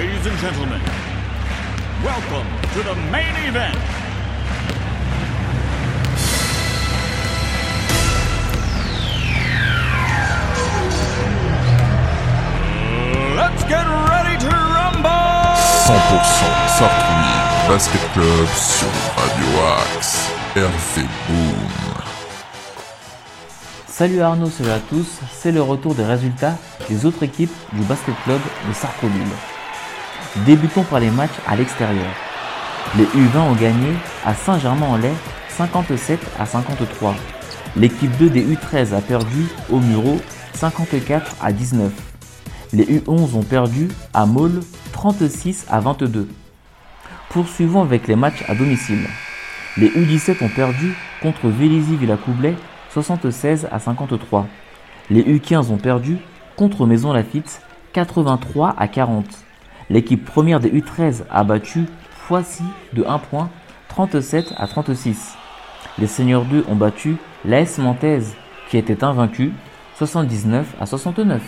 Ladies and gentlemen, welcome to the main event. Let's get ready to rumble! 100% Sartrouville Basket Club sur Radio Axe. RV Boom. Salut Arnaud, salut à tous, c'est le retour des résultats des autres équipes du basket club de Sartrouville. Débutons par les matchs à l'extérieur. Les U20 ont gagné à Saint-Germain-en-Laye 57 à 53. L'équipe 2 des U13 a perdu au Muro 54 à 19. Les U11 ont perdu à Maule 36 à 22. Poursuivons avec les matchs à domicile. Les U17 ont perdu contre Vélizy Villacoublay 76 à 53. Les U15 ont perdu contre Maison Lafitte 83 à 40. L'équipe première des U13 a battu Poissy de 1 point 37 à 36. Les Seigneurs 2 ont battu l'AS Mantaise qui était invaincu 79 à 69.